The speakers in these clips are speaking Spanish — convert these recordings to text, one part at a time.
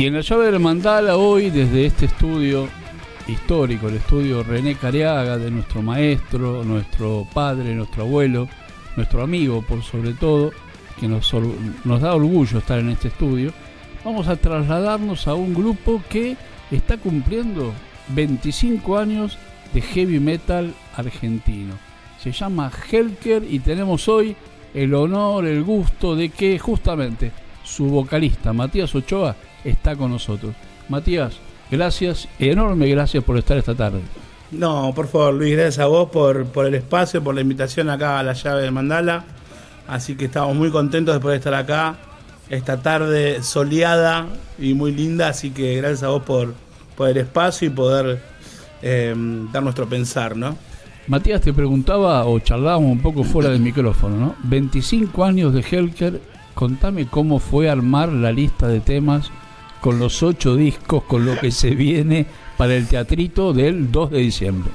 Y en la llave del mandala hoy, desde este estudio histórico, el estudio René Cariaga, de nuestro maestro, nuestro padre, nuestro abuelo, nuestro amigo por sobre todo, que nos, nos da orgullo estar en este estudio, vamos a trasladarnos a un grupo que está cumpliendo 25 años de heavy metal argentino. Se llama Helker y tenemos hoy el honor, el gusto de que justamente su vocalista Matías Ochoa está con nosotros. Matías, gracias, enorme gracias por estar esta tarde. No, por favor, Luis, gracias a vos por, por el espacio, por la invitación acá a la llave del Mandala. Así que estamos muy contentos de poder estar acá esta tarde soleada y muy linda. Así que gracias a vos por, por el espacio y poder eh, dar nuestro pensar, ¿no? Matías, te preguntaba o charlábamos un poco fuera del micrófono, ¿no? 25 años de Helker, contame cómo fue armar la lista de temas con los ocho discos, con lo que se viene para el teatrito del 2 de diciembre.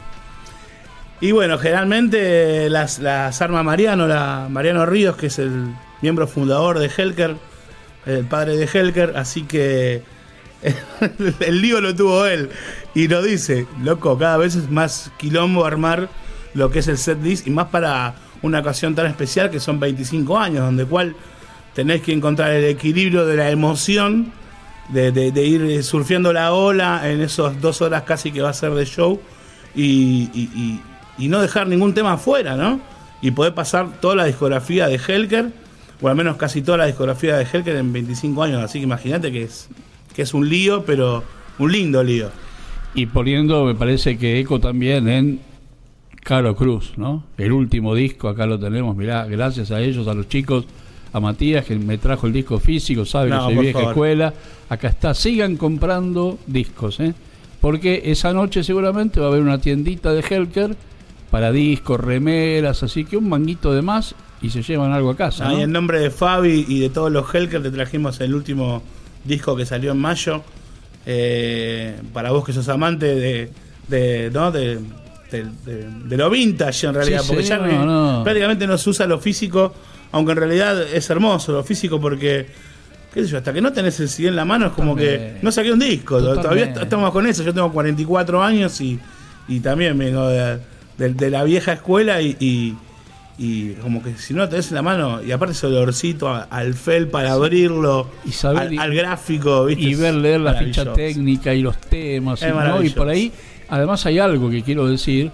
Y bueno, generalmente las, las arma Mariano, la, Mariano Ríos, que es el miembro fundador de Helker, el padre de Helker, así que el lío lo tuvo él. Y lo dice, loco, cada vez es más quilombo armar lo que es el set list y más para una ocasión tan especial que son 25 años, donde cual tenés que encontrar el equilibrio de la emoción, de, ir surfeando la ola en esos dos horas casi que va a ser de show y, no dejar ningún tema afuera, ¿no? Y poder pasar toda la discografía de Helker, o al menos casi toda la discografía de Helker en 25 años, así que imagínate que es, que es un lío, pero un lindo lío. Y poniendo, me parece que eco también en Caro Cruz, ¿no? El último disco, acá lo tenemos, mirá, gracias a ellos, a los chicos, a Matías, que me trajo el disco físico, sabe que soy vieja escuela, acá está, sigan comprando discos, ¿eh? Porque esa noche seguramente va a haber una tiendita de Helker para discos, remeras, así que un manguito de más y se llevan algo a casa. ¿no? en nombre de Fabi y de todos los Helker te trajimos el último disco que salió en mayo. Eh, para vos que sos amante de, de, ¿no? de de, lo vintage en realidad, porque ya prácticamente no se usa lo físico, aunque en realidad es hermoso lo físico porque, qué sé yo, hasta que no tenés el CD en la mano es como que no saqué un disco, todavía estamos con eso, yo tengo 44 años y, y también vengo de, la vieja escuela y, y, como que si no lo tenés en la mano, y aparte ese olorcito al fel para abrirlo, y al, gráfico, y ver leer la ficha técnica y los temas, y por ahí Además hay algo que quiero decir,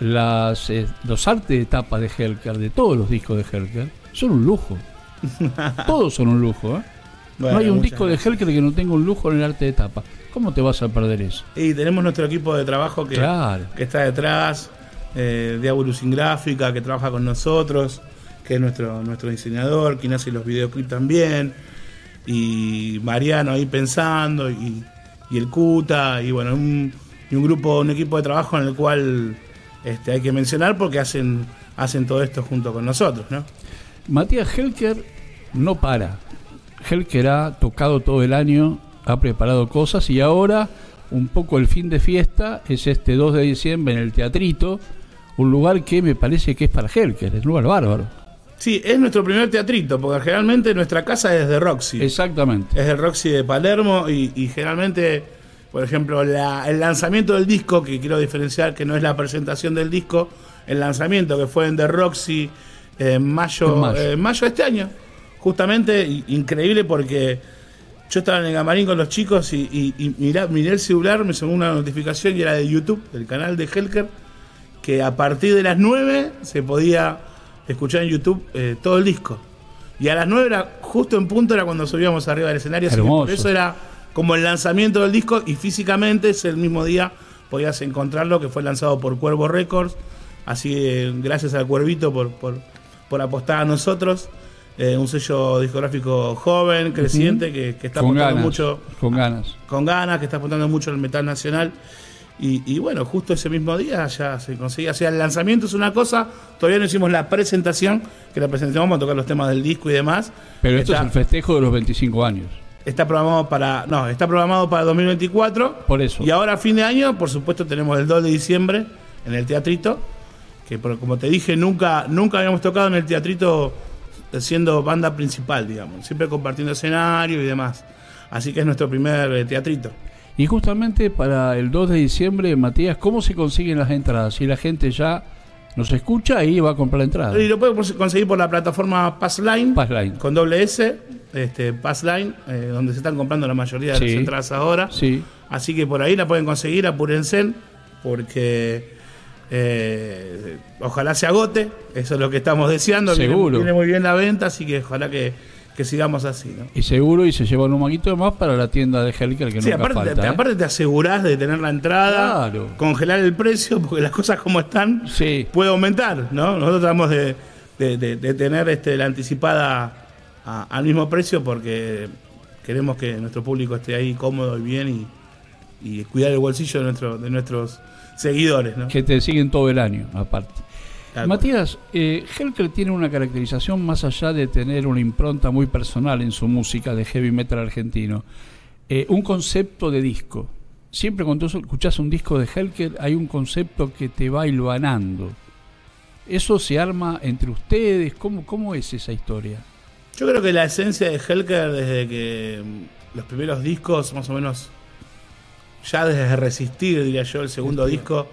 las, eh, los artes de tapa de Helker, de todos los discos de Helker, son un lujo. Todos son un lujo. ¿eh? no hay un disco de Helker que no tenga un lujo en el arte de tapa. ¿Cómo te vas a perder eso? Y tenemos nuestro equipo de trabajo que, que está detrás, eh, de sin Gráfica, que trabaja con nosotros, que es nuestro, nuestro diseñador, quien hace los videoclips también, y Mariano ahí pensando, y, y el Cuta, y bueno, un, y un grupo, un equipo de trabajo en el cual este, hay que mencionar porque hacen, hacen todo esto junto con nosotros, ¿no? Matías Helker no para. Helker ha tocado todo el año, ha preparado cosas y ahora un poco el fin de fiesta es este 2 de diciembre en el Teatrito, un lugar que me parece que es para Helker, es un lugar bárbaro. Sí, es nuestro primer teatrito, porque generalmente nuestra casa es de Roxy. Exactamente. Es de Roxy de Palermo y, y generalmente por ejemplo, el lanzamiento del disco, que quiero diferenciar que no es la presentación del disco, el lanzamiento que fue en The Roxy en mayo, en mayo. de este año. Justamente increíble porque yo estaba en el camarín con los chicos y, miré el celular, me sonó una notificación y era de YouTube, del canal de Helker, que a partir de las 9 se podía escuchar en YouTube eh, todo el disco. Y a las 9 era justo en punto, era cuando subíamos arriba del escenario. por eso era como el lanzamiento del disco y físicamente es el mismo día podías encontrarlo que fue lanzado por Cuervo Records. Así eh, gracias al Cuervito por, por, apostar a nosotros. Eh, un sello discográfico joven, creciente, que, está apuntando mucho. Con ganas. Con ganas, que está apuntando mucho al metal nacional. Y, bueno, justo ese mismo día ya se conseguía. O sea, el lanzamiento es una cosa, todavía no hicimos la presentación, que la presentamos a tocar los temas del disco y demás. Pero esto es el festejo de los 25 años está programado para no está programado para 2024 por eso y ahora a fin de año por supuesto tenemos el 2 de diciembre en el teatrito que como te dije nunca nunca habíamos tocado en el teatrito siendo banda principal digamos siempre compartiendo escenario y demás Así que es nuestro primer eh, teatrito. Y justamente para el 2 de diciembre, Matías, ¿cómo se consiguen las entradas? Si la gente ya nos escucha y va a comprar la entrada. Y lo puede conseguir por la plataforma Passline, Passline. con doble S, este, Passline, eh, donde se están comprando la mayoría de las entradas ahora. Sí. Así que por ahí la pueden conseguir, apúrense, porque eh, ojalá se agote, eso es lo que estamos deseando. Seguro. Viene, muy bien la venta, así que ojalá que, sigamos así. Y seguro, y se llevan un maquito más para la tienda de Helker que sí, aparte, falta. Te, ¿eh? aparte te asegurás de tener la entrada, congelar el precio, porque las cosas como están sí. puede aumentar, ¿no? Nosotros tratamos de, tener este, la anticipada al mismo precio porque queremos que nuestro público esté ahí cómodo y bien y, y cuidar el bolsillo de, nuestro, de nuestros seguidores. ¿no? Que te siguen todo el año, aparte. Matías, eh, Helker tiene una caracterización más allá de tener una impronta muy personal en su música de heavy metal argentino. Eh, un concepto de disco. Siempre cuando tú escuchas un disco de Helker hay un concepto que te va hilvanando. ¿Eso se arma entre ustedes? ¿Cómo, cómo es esa historia? Yo creo que la esencia de Helker desde que los primeros discos, más o menos ya desde Resistir, diría yo, el segundo disco,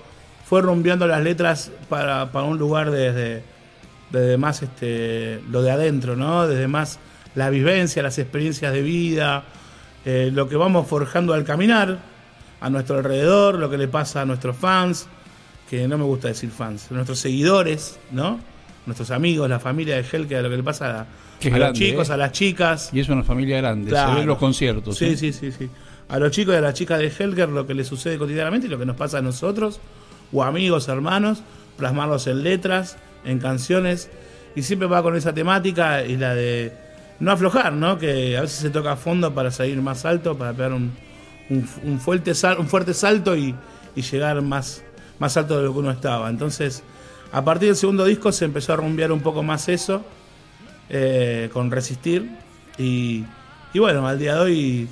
fue rumbeando las letras para, un lugar desde, desde más este, lo de adentro, ¿no? Desde más la vivencia, las experiencias de vida, eh, lo que vamos forjando al caminar a nuestro alrededor, lo que le pasa a nuestros fans, que no me gusta decir fans, nuestros seguidores, ¿no? Nuestros amigos, la familia de Helke, lo que le pasa a, los chicos, ¿eh? a las chicas. Y es una familia grande, se ven los conciertos. Sí, ¿eh? sí, sí, sí a los chicos y a las chicas de Helker lo que les sucede cotidianamente y lo que nos pasa a nosotros, o amigos, hermanos, plasmarlos en letras, en canciones, y siempre va con esa temática y la de no aflojar, ¿no? Que a veces se toca a fondo para salir más alto, para pegar un, un, fuerte, un fuerte salto y, llegar más, más alto de lo que uno estaba. Entonces, a partir del segundo disco se empezó a rumbear un poco más eso, eh, con Resistir, y, y bueno, al día de hoy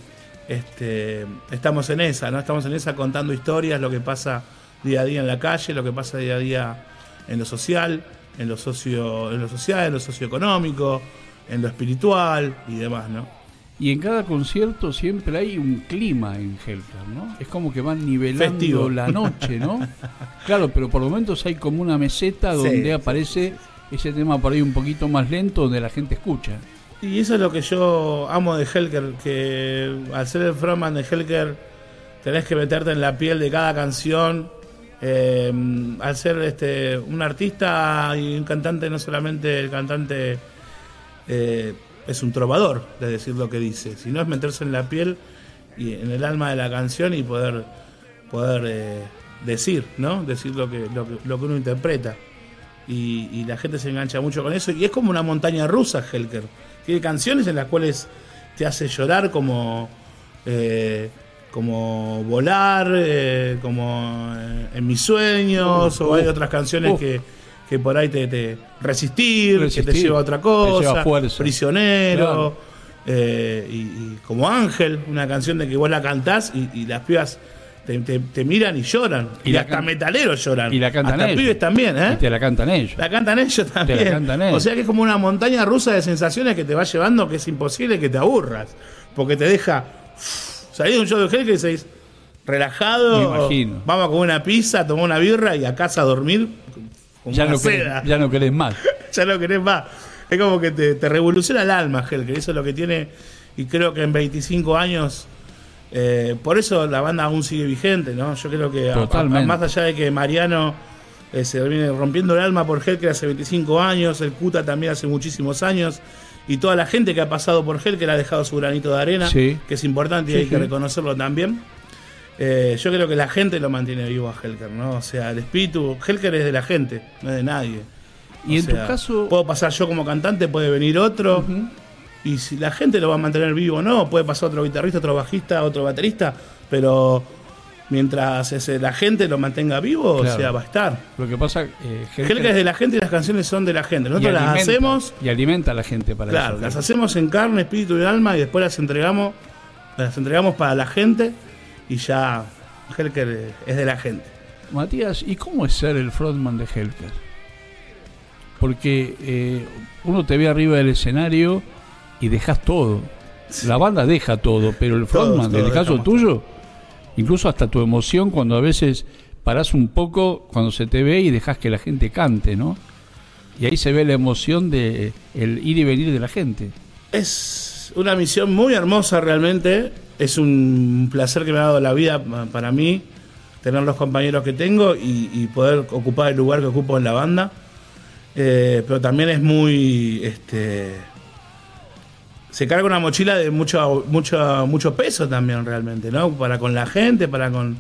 este, estamos en esa, ¿no? Estamos en esa contando historias, lo que pasa día a día en la calle, lo que pasa día a día en lo social, en lo socio, en lo social, en lo socioeconómico, en lo espiritual y demás, ¿no? Y en cada concierto siempre hay un clima en Hellcat, ¿no? Es como que van nivelando la noche, ¿no? claro, pero por momentos hay como una meseta donde aparece ese tema por ahí un poquito más lento, donde la gente escucha. Y eso es lo que yo amo de Helker, que al ser el frontman de Helker tenés que meterte en la piel de cada canción. Eh, al ser este un artista y un cantante, no solamente el cantante eh, es un trovador de decir lo que dice, sino es meterse en la piel y en el alma de la canción y poder, poder eh, decir, ¿no? Decir lo que, lo que, lo que uno interpreta. Y, y la gente se engancha mucho con eso. Y es como una montaña rusa, Helker tiene canciones en las cuales te hace llorar como, eh, como volar, eh, como eh, en mis sueños, o hay otras canciones que, que por ahí te, resistir, que te lleva a otra cosa, prisionero, y, como Ángel, una canción de que vos la cantás y, y las pibas te, miran y lloran. Y, hasta metaleros lloran. Y la cantan hasta pibes también, ¿eh? Y te la cantan ellos. La cantan ellos también. O sea que es como una montaña rusa de sensaciones que te va llevando que es imposible que te aburras. Porque te deja salir de un show de gel que dices relajado. Vamos a comer una pizza, tomar una birra y a casa a dormir. ya, no querés, ya no querés más. ya no querés más. Es como que te, revoluciona el alma, que Eso es lo que tiene. Y creo que en 25 años eh, por eso la banda aún sigue vigente, ¿no? Yo creo que más allá de que Mariano eh, se viene rompiendo el alma por Helker hace 25 años, el Cuta también hace muchísimos años, y toda la gente que ha pasado por Helker ha dejado su granito de arena, que es importante y hay que reconocerlo también. Eh, yo creo que la gente lo mantiene vivo a Helker, ¿no? O sea, el espíritu, Helker es de la gente, no es de nadie. Y en tu caso. Puedo pasar yo como cantante, puede venir otro. Y si la gente lo va a mantener vivo o no, puede pasar otro guitarrista, otro bajista, otro baterista, pero mientras ese, la gente lo mantenga vivo, o sea, va a estar. Lo que pasa, eh, es de la gente y las canciones son de la gente. Nosotros las hacemos. Y alimenta a la gente para Claro, las hacemos en carne, espíritu y alma y después las entregamos, las entregamos para la gente y ya Helker es de la gente. Matías, ¿y cómo es ser el frontman de Helker? Porque eh, uno te ve arriba del escenario y dejas todo. La banda deja todo, pero el Todos, frontman, en el caso tuyo, incluso hasta tu emoción cuando a veces parás un poco cuando se te ve y dejas que la gente cante, ¿no? Y ahí se ve la emoción de el ir y venir de la gente. Es una misión muy hermosa realmente. Es un placer que me ha dado la vida pa- para mí, tener los compañeros que tengo y, y poder ocupar el lugar que ocupo en la banda. Eh, pero también es muy. Este, se carga una mochila de mucho, mucho, mucho peso también realmente, ¿no? Para con la gente, para con,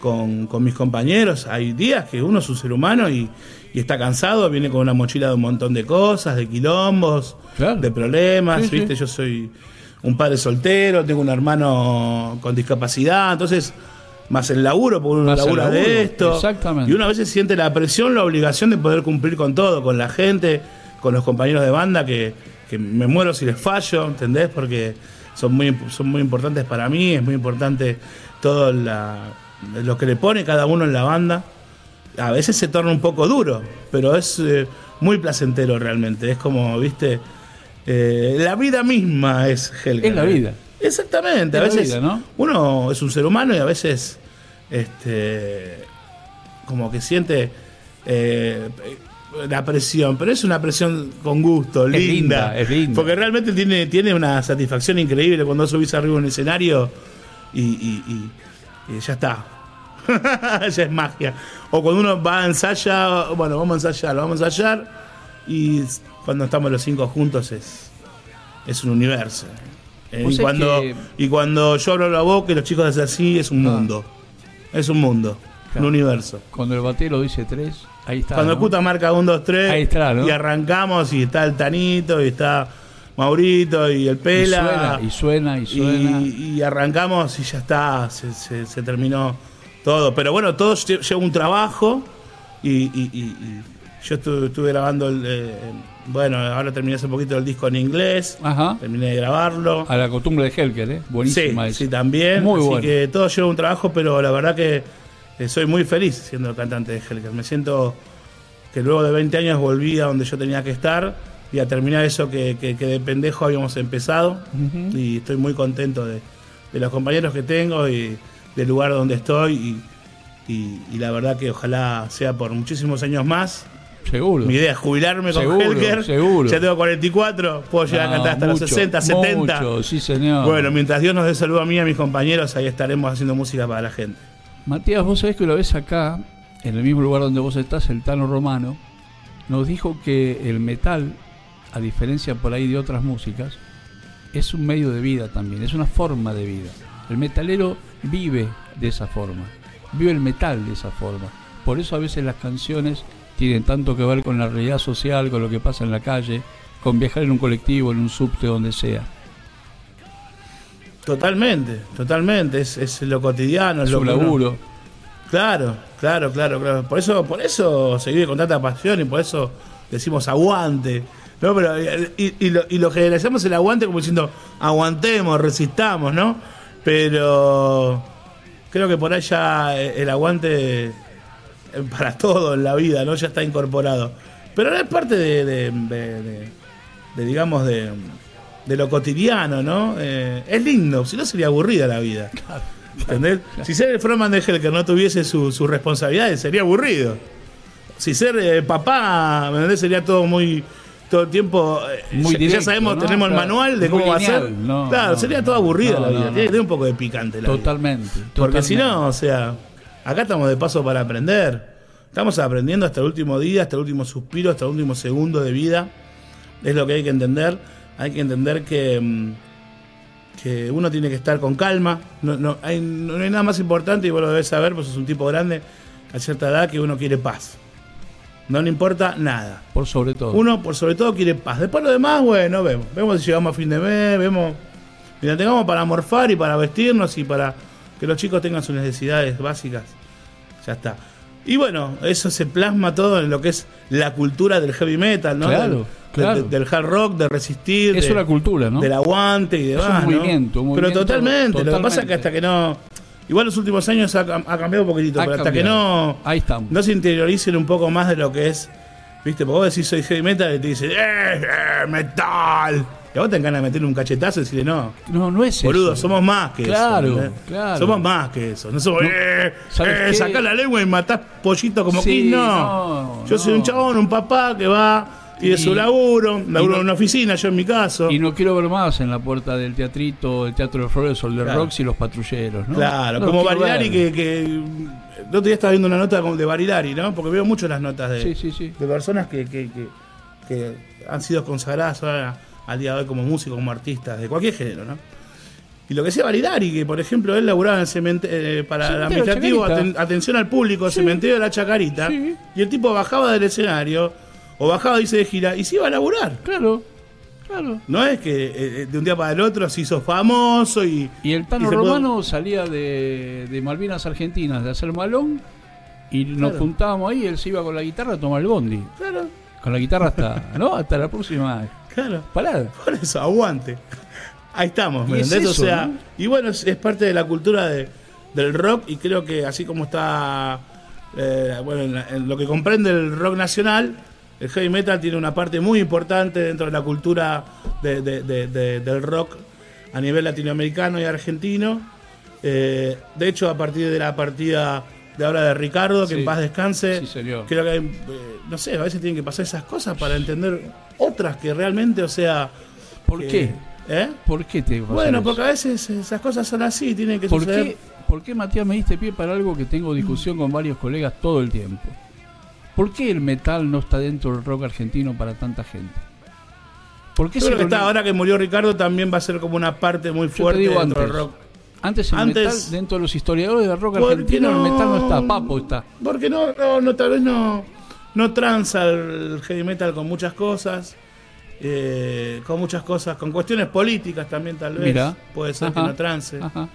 con, con mis compañeros. Hay días que uno es un ser humano y, y está cansado, viene con una mochila de un montón de cosas, de quilombos, Claro. de problemas, Sí, sí. ¿viste? Yo soy un padre soltero, tengo un hermano con discapacidad, entonces más el laburo, porque uno Más labura laburo, de esto. exactamente. Y uno a veces siente la presión, la obligación de poder cumplir con todo, con la gente, con los compañeros de banda, que, que me muero si les fallo, ¿entendés? Porque son muy, son muy importantes para mí, es muy importante todo la- lo que le pone cada uno en la banda. A veces se torna un poco duro, pero es eh, muy placentero realmente. Es como, viste, eh, la vida misma es Helga. Es la vida. Exactamente, a Es la veces vida, ¿no? uno es un ser humano y a veces este como que siente eh, la presión, pero es una presión con gusto, Es linda, linda, es linda. porque realmente tiene, tiene una satisfacción increíble cuando subís arriba en un escenario y, y- y- y ya está. ya es magia. O cuando uno va a ensayar, bueno, vamos a ensayar, lo vamos a ensayar y cuando estamos los cinco juntos es, es un universo. Eh, y, cuando, que- y cuando yo abro la boca y los chicos hacen así, es un Ah. mundo. Es un mundo, Claro. un universo. Cuando el batero dice tres, ahí está. Cuando ¿no? el puta marca 1, 2, 3 Ahí está, ¿no? y arrancamos y está el Tanito y está Maurito y el y Pela suena, y suena, y suena. y, y arrancamos y ya está, se, se- se terminó todo. Pero bueno, todo lle- lleva un trabajo y, y- y- y yo estuve, estuve grabando, el, eh, bueno, ahora terminé hace poquito el disco en inglés, Ajá. terminé de grabarlo. A la costumbre de Helker, ¿eh? Buenísima Sí, esa. sí, también. Muy Así bueno. que todo lleva un trabajo, pero la verdad que soy muy feliz siendo el cantante de Helker. Me siento que luego de 20 años volví a donde yo tenía que estar y a terminar eso que, que- que de pendejo habíamos empezado. Y estoy muy contento de, de los compañeros que tengo y del lugar donde estoy. Y, y- y la verdad que ojalá sea por muchísimos años más. Seguro. Mi idea es jubilarme con Helker. seguro. Ya tengo 44, puedo llegar a No, cantar hasta los mucho, 60, 70. mucho, sí, señor. Bueno, mientras Dios nos dé salud a mí y a mis compañeros, ahí estaremos haciendo música para la gente. Matías, vos sabés que una vez acá, en el mismo lugar donde vos estás, el Tano Romano, nos dijo que el metal, a diferencia por ahí de otras músicas, es un medio de vida también, es una forma de vida. El metalero vive de esa forma, vive el metal de esa forma. Por eso a veces las canciones tienen tanto que ver con la realidad social, con lo que pasa en la calle, con viajar en un colectivo, en un subte, donde sea. Totalmente, totalmente. Es, es lo cotidiano, es Es lo un uno- laburo. Claro, claro, claro, claro. Por eso, por eso se vive con tanta pasión y por eso decimos aguante. No, pero y, y lo, y lo generalizamos el aguante como diciendo aguantemos, resistamos, ¿no? Pero creo que por ahí ya el aguante para todo en la vida, ¿no? Ya está incorporado. Pero es parte de, de- de- de- de, digamos, de, de lo cotidiano, ¿no? Eh, es lindo, si no sería aburrida la vida. ¿Entendés? Si ser el frontman de Helker no tuviese su- sus responsabilidades, sería aburrido. Si ser eh, papá, ¿me? Sería todo muy. Todo el tiempo. eh, Muy ya, ya sabemos, ¿no? tenemos el manual de cómo va a ser. no, claro, no, sería todo aburrida la vida. Tiene que tener un poco de picante la vida. Totalmente. Porque si no, o sea, acá estamos de paso para aprender. Estamos aprendiendo hasta el último día, hasta el último suspiro, hasta el último segundo de vida. Es lo que hay que entender. Hay que entender que, mm, que uno tiene que estar con calma. No, no, hay, no hay nada más importante, y vos lo debes saber, pues es un tipo grande a cierta edad que uno quiere paz. No le importa nada. Por sobre todo. Uno, por sobre todo, quiere paz. Después lo demás, bueno, vemos. Vemos si llegamos a fin de mes, vemos. Mientras tengamos para morfar y para vestirnos y para que los chicos tengan sus necesidades básicas, ya está. Y bueno, eso se plasma todo en lo que es la cultura del heavy metal, ¿no? Claro, Del, claro. del- del hard rock, de resistir, es de- una cultura, ¿no? del aguante y demás. un ¿no? movimiento, un Pero movimiento totalmente. Lo que pasa es que hasta que no. Igual los últimos años ha, cam- ha cambiado un poquitito, Ha pero hasta que no Ahí estamos. no se interioricen un poco más de lo que es, viste, porque vos decís soy heavy metal y te dicen, ¡eh, eh, metal! Y a vos te ganas de meterle un cachetazo y decirle, no, No, no es boludo, eso. somos más que Claro, eso. ¿entendés? claro. Somos más que eso. No somos, No, eh, ¿sabes eh, sacá la lengua y matás pollito como Sí. No. no, Yo soy un chabón, un papá que va, tiene su laburo, laburo en una oficina, yo en mi caso. Y no quiero ver más en la puerta del teatrito, el Teatro de Flores o el de Claro. Roxy los patrulleros, ¿no? Claro, como Barilari que, que el otro día estaba viendo una nota como de Barilari, ¿no? Porque veo mucho las notas de, Sí, sí, sí. de personas que, que, que- que han sido consagradas ahora al día de hoy como músicos, como artistas, de cualquier género, ¿no? Y lo que decía Barilari, que por ejemplo él laburaba en cementerio, para el administrativo, aten- atención al público, Sí. cementerio de la Chacarita, Sí. y el tipo bajaba del escenario, o bajaba, dice, de gira, y se iba a laburar. Claro, claro. No es que eh, de un día para el otro se hizo famoso y... Y el Tano y Romano salía de, de Malvinas Argentinas de hacer malón y nos juntábamos ahí, él se iba con la guitarra a tomar el bondi. Claro, Con la guitarra hasta, ¿no? Hasta la próxima claro. parada. Por eso, aguante. Ahí estamos, ¿me es entendés? o sea, ¿no? y bueno, es, es parte de la cultura de- del rock y creo que así como está, eh, bueno, en, la- en lo que comprende el rock nacional, el heavy metal tiene una parte muy importante dentro de la cultura de- de- de- de- del rock a nivel latinoamericano y argentino. Eh, de hecho, a partir de la partida de ahora de Ricardo, que Sí. en paz descanse, Sí, señor. creo que, eh, no sé, a veces tienen que pasar esas cosas para entender otras que realmente, o sea... ¿Por qué? ¿Eh? ¿Por qué te Bueno, eso? porque a veces esas cosas son así, tienen que ¿Por suceder. qué, ¿Por qué, Matías, me diste pie para algo que tengo discusión con varios colegas todo el tiempo? ¿Por qué el metal no está dentro del rock argentino para tanta gente? ¿Por qué Yo se creo que está, ahora que murió Ricardo también va a ser como una parte muy fuerte dentro antes. del rock. Antes el Antes- metal, dentro de los historiadores del rock ¿Por qué argentino, el metal no está, Papo está. Porque no, no, no, tal vez no, no tranza el heavy metal con muchas cosas. eh, con muchas cosas, con cuestiones políticas también tal vez. Mira. Puede ser que no trance. Ajá.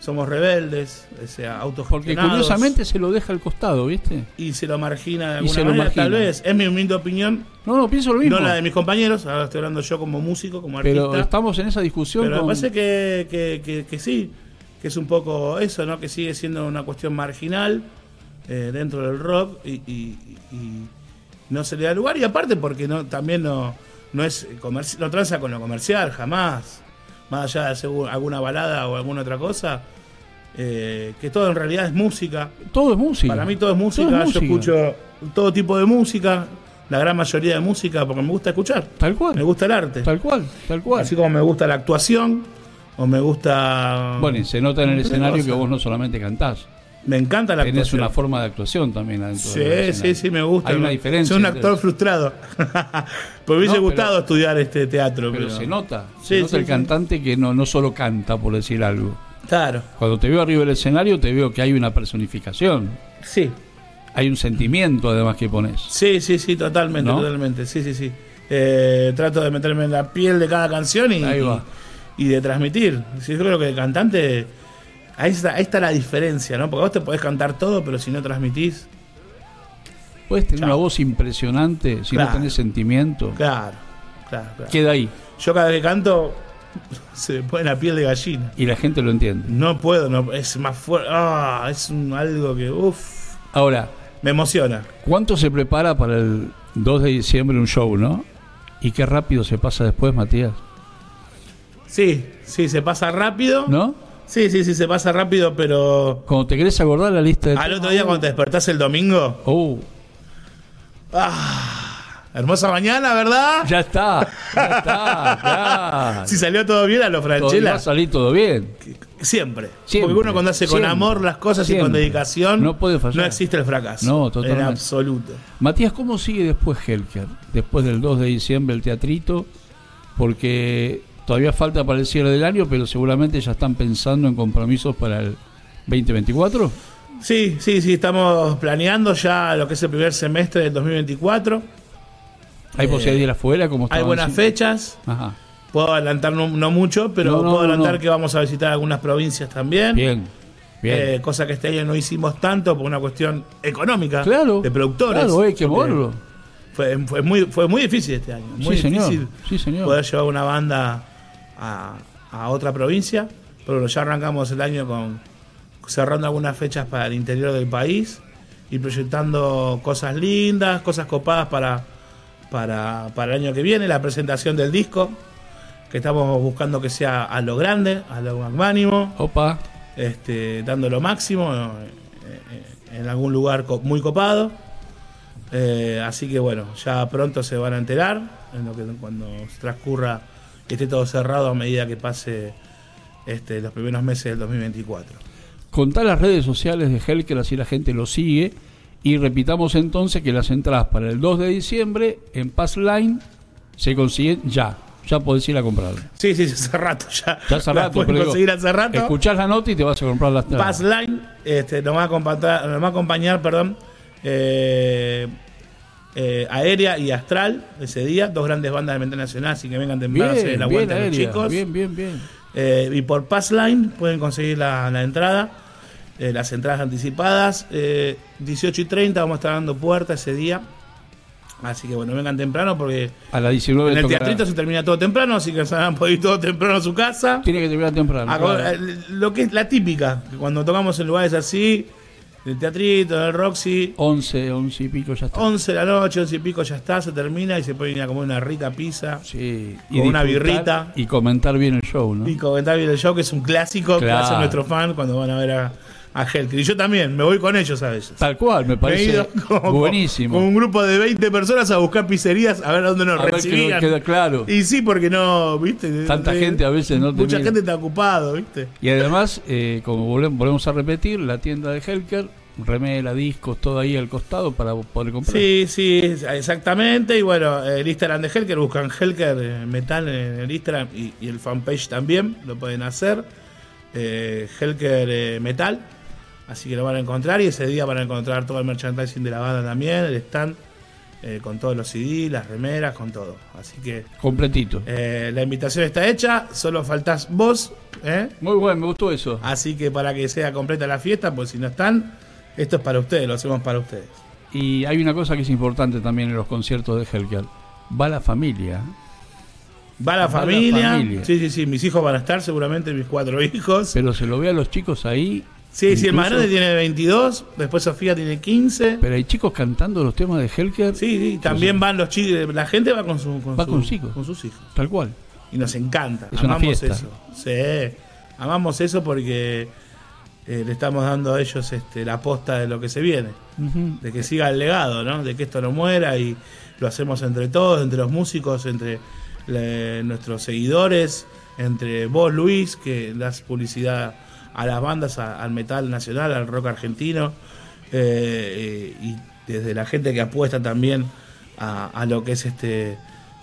Somos rebeldes, o sea, Porque curiosamente se lo deja al costado, ¿viste? Y se lo margina de Y alguna manera, margina. tal vez. Es mi humilde opinión, No, no, pienso lo mismo. no la de mis compañeros. Ahora estoy hablando yo como músico, como artista. pero estamos en esa discusión Pero me parece que, que, que- que sí, que es un poco eso, ¿no? Que sigue siendo una cuestión marginal eh, dentro del rock y, y- y no se le da lugar. Y aparte porque no también no, no es no tranza con lo comercial, jamás. Más allá de hacer alguna balada o alguna otra cosa. eh, que todo en realidad es música. Todo es música. Para mí todo es música. Todo es Yo música. escucho todo tipo de música, la gran mayoría de música, porque me gusta escuchar. Tal cual. Me gusta el arte. Tal cual, tal cual. Así como me gusta la actuación o me gusta. Bueno, y se nota en el escenario cosa. que vos no solamente cantás, me encanta la tenés actuación. una forma de actuación también Sí, sí, sí, me gusta. Hay una diferencia. Soy un actor frustrado. me hubiese No, pero- gustado estudiar este teatro. Pero Pero, se nota, Sí, se nota sí, el sí. cantante que no, no solo canta, por decir algo. Claro, Cuando te veo arriba del escenario, te veo que hay una personificación. sí. Hay un sentimiento además que pones. Sí, sí, sí, totalmente, ¿No? totalmente. Sí, sí, sí. Eh, trato de meterme en la piel de cada canción y, Ahí va. y, y de transmitir. Yo creo que el cantante. Ahí está, ahí está la diferencia, ¿no? Porque vos te podés cantar todo, pero si no transmitís. Puedes tener una voz impresionante si Claro. no tenés sentimiento. Claro, claro, claro. Queda ahí Yo cada vez que canto se me pone la piel de gallina. y la gente lo entiende. No puedo, no, es más fuerte. Ah, es un- algo que, uff, Ahora, me emociona. ¿cuánto se prepara para el 2 de diciembre un show, no? ¿Y qué rápido se pasa después, Matías? Sí, sí, se pasa rápido. ¿No? Sí, sí, sí, se pasa rápido, pero Cuando te querés acordar la lista de... al otro día cuando te despertás el domingo, Oh, ah, hermosa mañana, ¿verdad? ya está, ya está, ya. Si salió todo bien a los Todo- va a Franchella, salir todo bien. siempre. Siempre, Porque uno cuando hace con siempre, amor las cosas y con dedicación, No puede fallar. no existe el fracaso. No, totalmente. En absoluto. Matías, ¿cómo sigue después Helker? Después del 2 de diciembre el teatrito, porque todavía falta para el cierre del año, pero seguramente ya están pensando en compromisos para el 2024. Sí, sí, sí, estamos planeando ya lo que es el primer semestre del 2024. ¿Hay Eh, posibilidad de ir afuera? Como Hay buenas diciendo? fechas. Ajá. Puedo adelantar no, no mucho, pero No, no, puedo adelantar que vamos a visitar algunas provincias también. Bien, bien. Eh, cosa que este año no hicimos tanto por una cuestión económica claro. de productores. Claro, hay que porque moverlo. Fue, fue muy, fue muy difícil este año. Muy Sí, señor. difícil Sí, señor. poder llevar una banda a, a otra provincia. Pero ya arrancamos el año con cerrando algunas fechas para el interior del país y proyectando cosas lindas, cosas copadas para, para, para el año que viene, la presentación del disco, que estamos buscando que sea a lo grande, a lo magnánimo, Opa. este, dando lo máximo eh, eh, en algún lugar muy copado. Eh, así que bueno, ya pronto se van a enterar en lo que cuando transcurra que esté todo cerrado a medida que pase este, los primeros meses del 2024. Contá las redes sociales de Helker, así la gente lo sigue. Y repitamos entonces que las entradas para el 2 de diciembre en Passline se consiguen ya. Ya podés ir a comprarlas. Sí, sí, hace rato ya. Ya hace rato, pueden pero conseguir hace rato. Escuchás la nota y te vas a comprar las entradas. Passline este, nos, va a acompañar, nos va a acompañar perdón, eh, eh, Aérea y Astral ese día, dos grandes bandas de metal nacional, así que vengan temprano a hacer la vuelta a los chicos. Bien, bien, bien. Eh, y por Passline pueden conseguir la, la entrada, eh, las entradas anticipadas. Eh, 18 y 30 vamos a estar dando puerta ese día. Así que bueno, vengan temprano porque A las 19 en el toca- teatrito se termina todo temprano, así que se van a poder ir todo temprano a su casa. Tiene que terminar temprano. Claro. Lo que es la típica, que cuando tocamos en lugares así, en el teatrito, en el Roxy, 11, 11 y pico ya está. 11 de la noche, 11 y pico ya está, se termina y se puede ir a comer una rica pizza Sí. Con una birrita. Y comentar bien el show, ¿no? y comentar bien el show, que es un clásico que Claro. hacen nuestros fans cuando van a ver a, a Helker. Y yo también, me voy con ellos a veces. Tal cual, me Me he parece ido como- buenísimo. Con un grupo de 20 personas a buscar pizzerías a ver a dónde nos A ver que nos recibían. queda claro. Y sí, porque no, viste. Tanta gente a veces no te Mucha mira. gente está ocupado, viste. Y además, eh, como volvemos, volvemos a repetir, la tienda de Helker, remera, discos, todo ahí al costado para poder comprar. Sí, sí, exactamente. Y bueno, el Instagram de Helker, buscan Helker eh, Metal en el Instagram y, y el fanpage también, lo pueden hacer. Eh, Helker eh, Metal. Así que lo van a encontrar y ese día van a encontrar todo el merchandising de la banda también, el stand, eh, con todos los CD, las remeras, con todo. Así que Completito. eh, la invitación está hecha, solo faltás vos. ¿eh? Muy bueno, me gustó eso. Así que para que sea completa la fiesta, pues si no están, esto es para ustedes, lo hacemos para ustedes. Y hay una cosa que es importante también en los conciertos de Helker. Va la familia. Va la Va la familia. familia. Sí, sí, sí. Mis hijos van a estar, seguramente mis cuatro hijos. Pero se lo ve a los chicos ahí. Sí, sí, el más grande tiene 22. Después Sofía tiene 15. Pero hay chicos cantando los temas de Helker. Sí, sí. También van los chicos. La gente va con, su, con, Va su- con sus hijos. con sus hijos. Tal cual. Y nos encanta. Es una amamos fiesta. eso. Sí. Amamos eso porque eh, le estamos dando a ellos este, la posta de lo que se viene. De que siga el legado, ¿no? De que esto no muera y lo hacemos entre todos, entre los músicos, entre le- nuestros seguidores, entre vos, Luis, que das publicidad a las bandas, a- al metal nacional, al rock argentino, eh, y desde la gente que apuesta también a, a lo que es este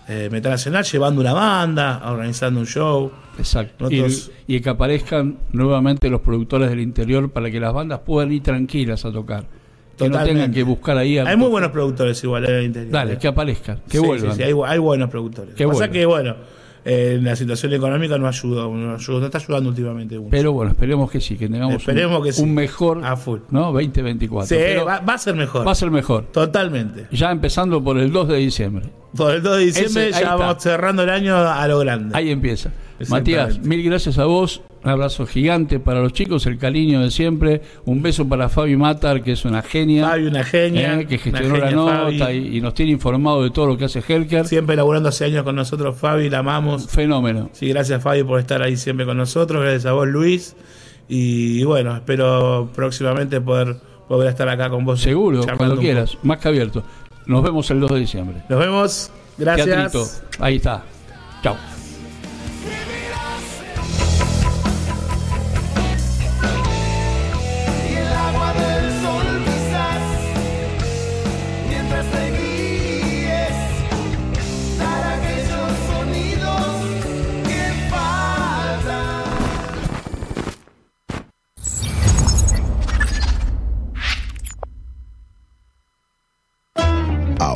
eh, metal nacional, llevando una banda, organizando un show. Exacto. Nosotros- Y, y que aparezcan nuevamente los productores del interior para que las bandas puedan ir tranquilas a tocar. Que no tengan que buscar ahí. Hay muy buenos productores igual en el interior. Dale, ¿eh? que aparezcan, que Sí, vuelvan. sí, sí, hay, bu- hay buenos productores. Que pasa vuelvan. que, bueno, eh, la situación económica no ayuda, no, ayuda, no está ayudando últimamente mucho. Pero bueno, esperemos que sí, que tengamos Esperemos un, que sí. un mejor A full. ¿no? 2024. sí, Pero va, va a ser mejor. va a ser mejor. Totalmente. Ya empezando por el 2 de diciembre. Por el 2 de diciembre Ese- ya está. vamos cerrando el año a lo grande. Ahí empieza. Matías, mil gracias a vos. Un abrazo gigante para los chicos, el cariño de siempre. Un beso para Fabi Matar, que es una genia. Fabi, una genia. eh, que gestionó la nota y, y nos tiene informado de todo lo que hace Helker. Siempre laburando hace años con nosotros, Fabi, la amamos. Fenómeno. Sí, gracias Fabi por estar ahí siempre con nosotros, gracias a vos Luis. Y bueno, espero próximamente poder a estar acá con vos. Seguro, cuando quieras. Más que abierto. Nos vemos el 2 de diciembre. Nos vemos. Gracias. Teatrito. Ahí está. Chao.